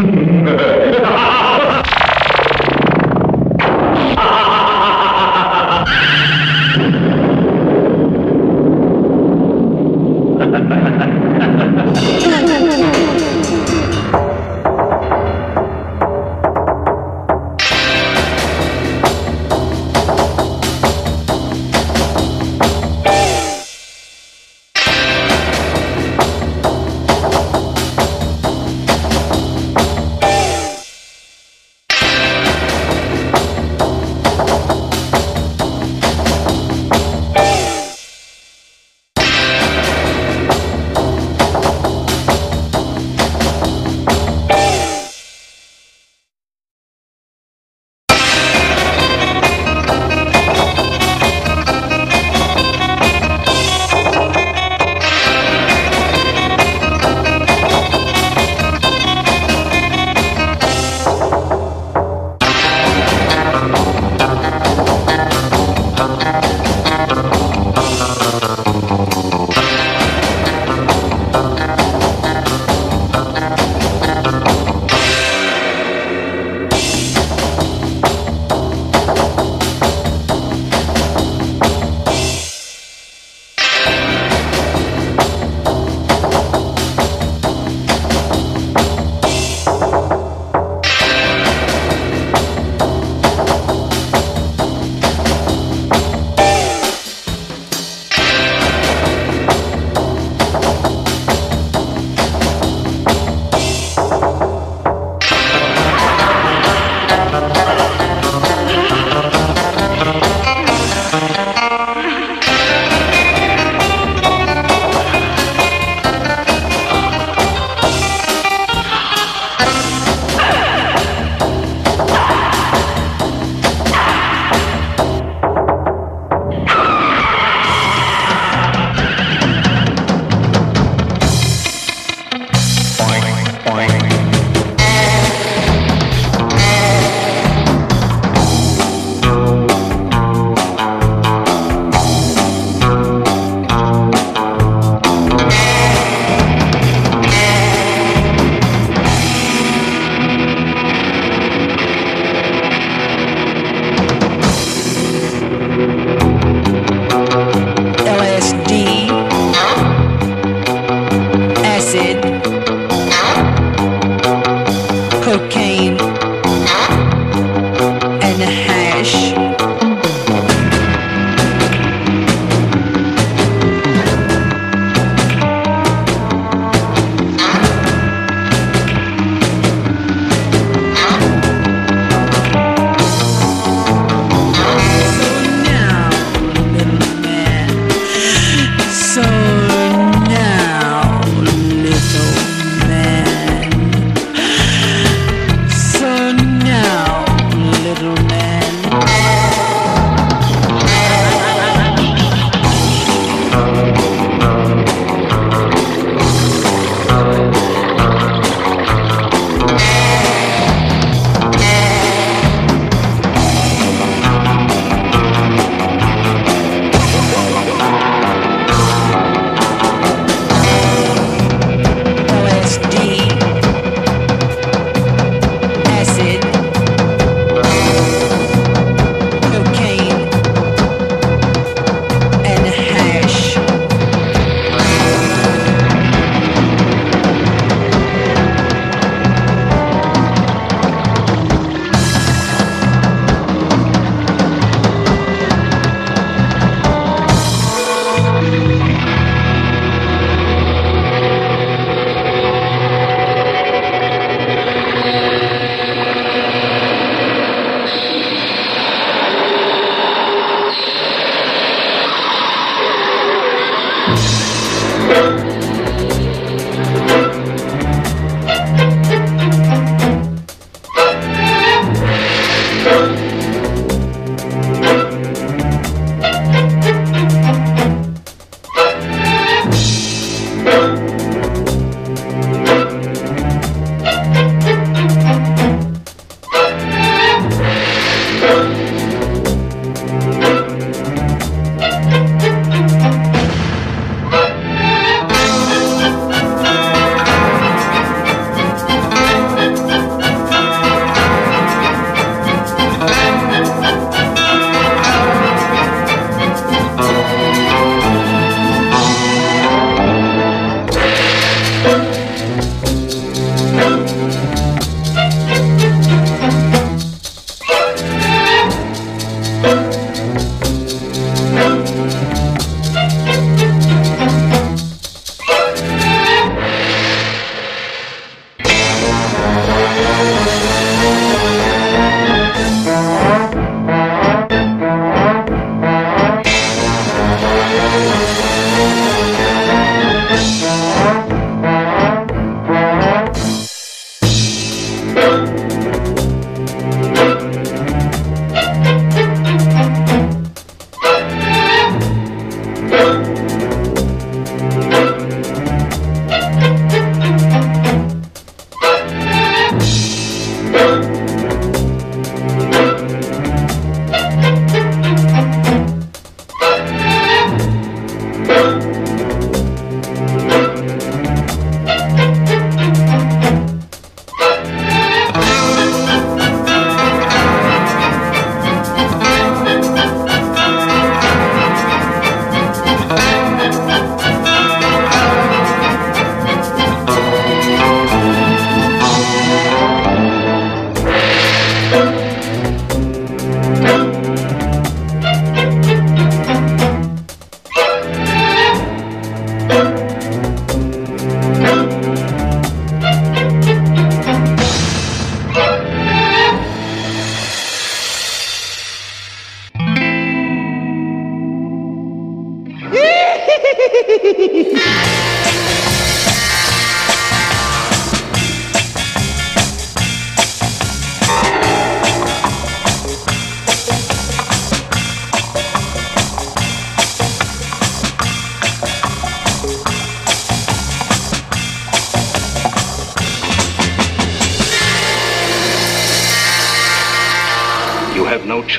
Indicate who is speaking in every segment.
Speaker 1: Mm-hmm.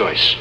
Speaker 1: Choice.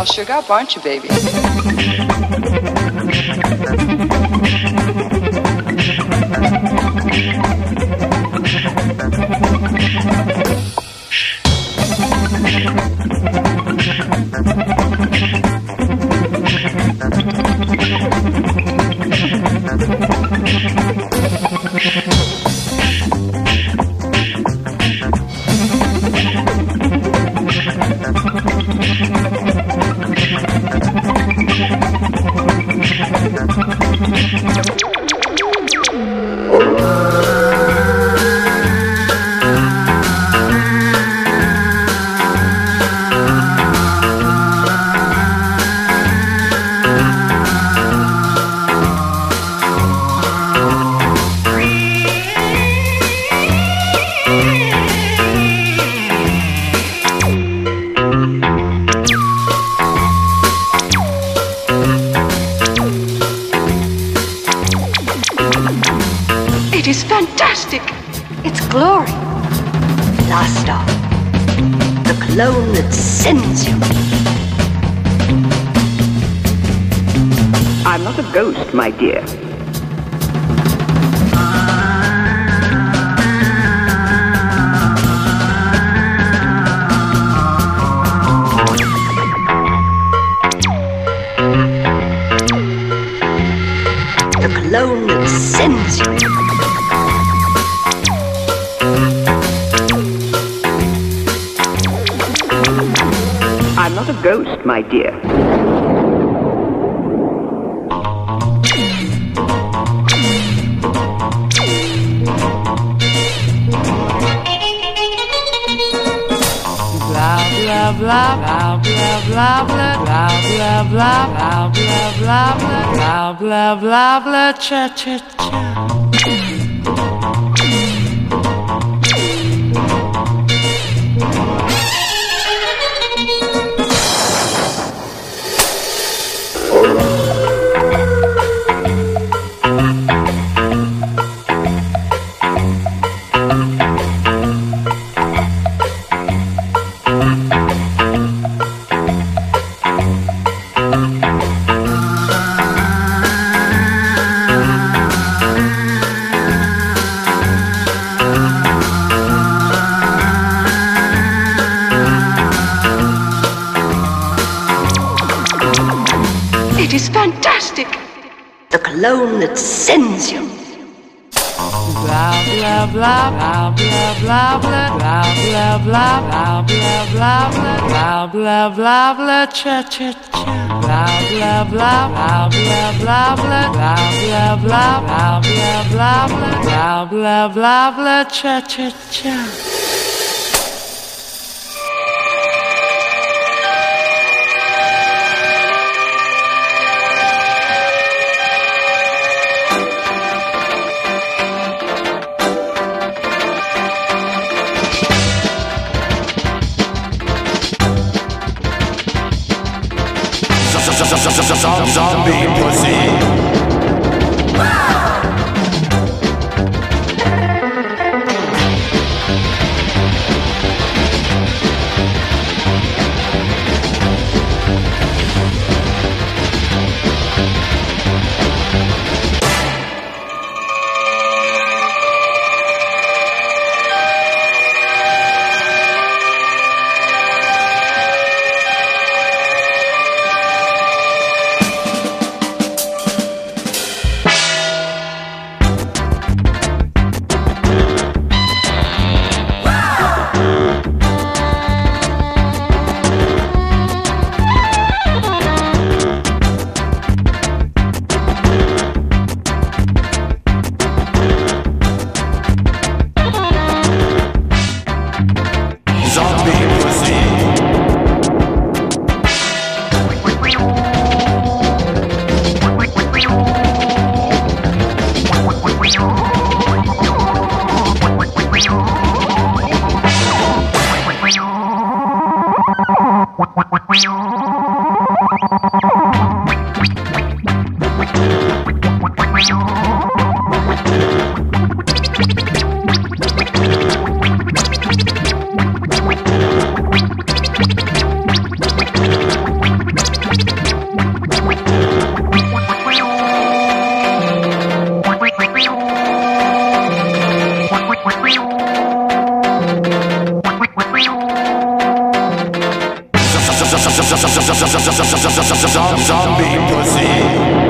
Speaker 2: all up, aren't you, baby?
Speaker 3: Not a ghost, my dear.
Speaker 4: blah blah blah blah blah blah blah blah blah blah blah blah blah blah blah blah cha cha cha.
Speaker 5: The clone that sends you.
Speaker 4: blah blah blah blah blah blah blah blah blah blah blah blah blah blah blah cha cha cha blah blah blah blah blah blah blah blah blah blah blah blah blah blah blah blah blah cha cha cha
Speaker 6: Zombie pussy. Zombie pussy.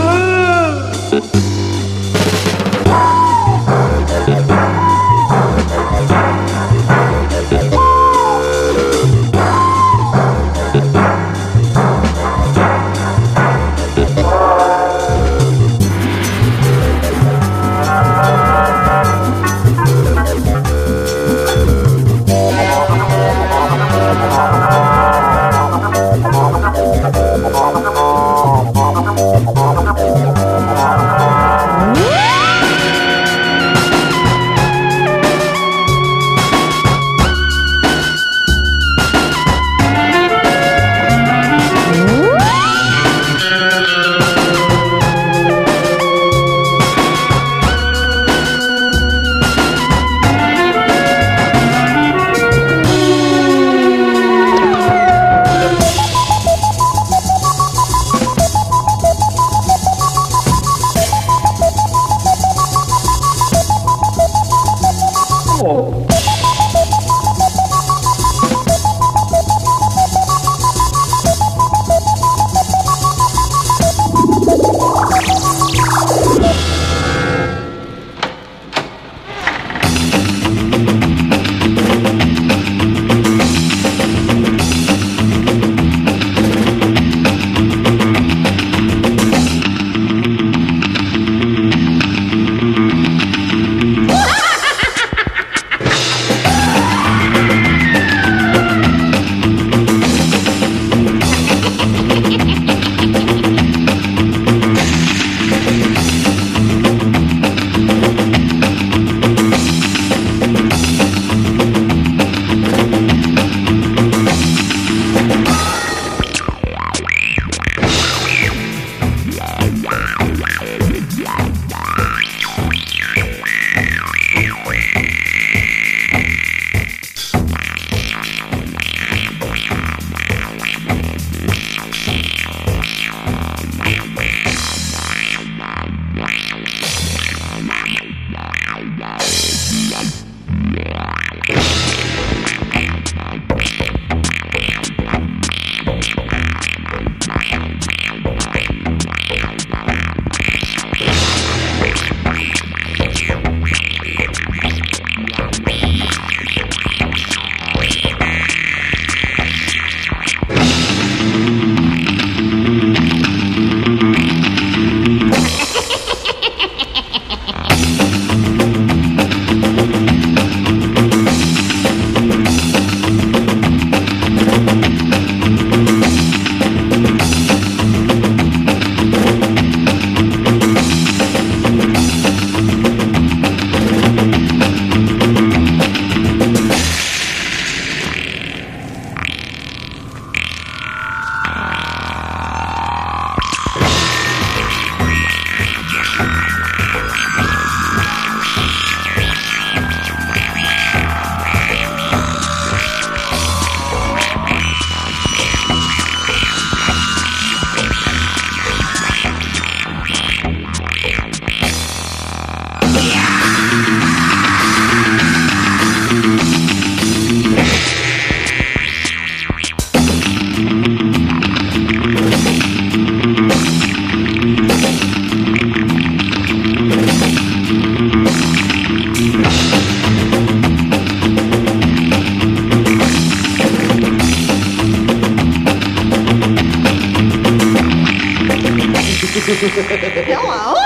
Speaker 4: Đúng.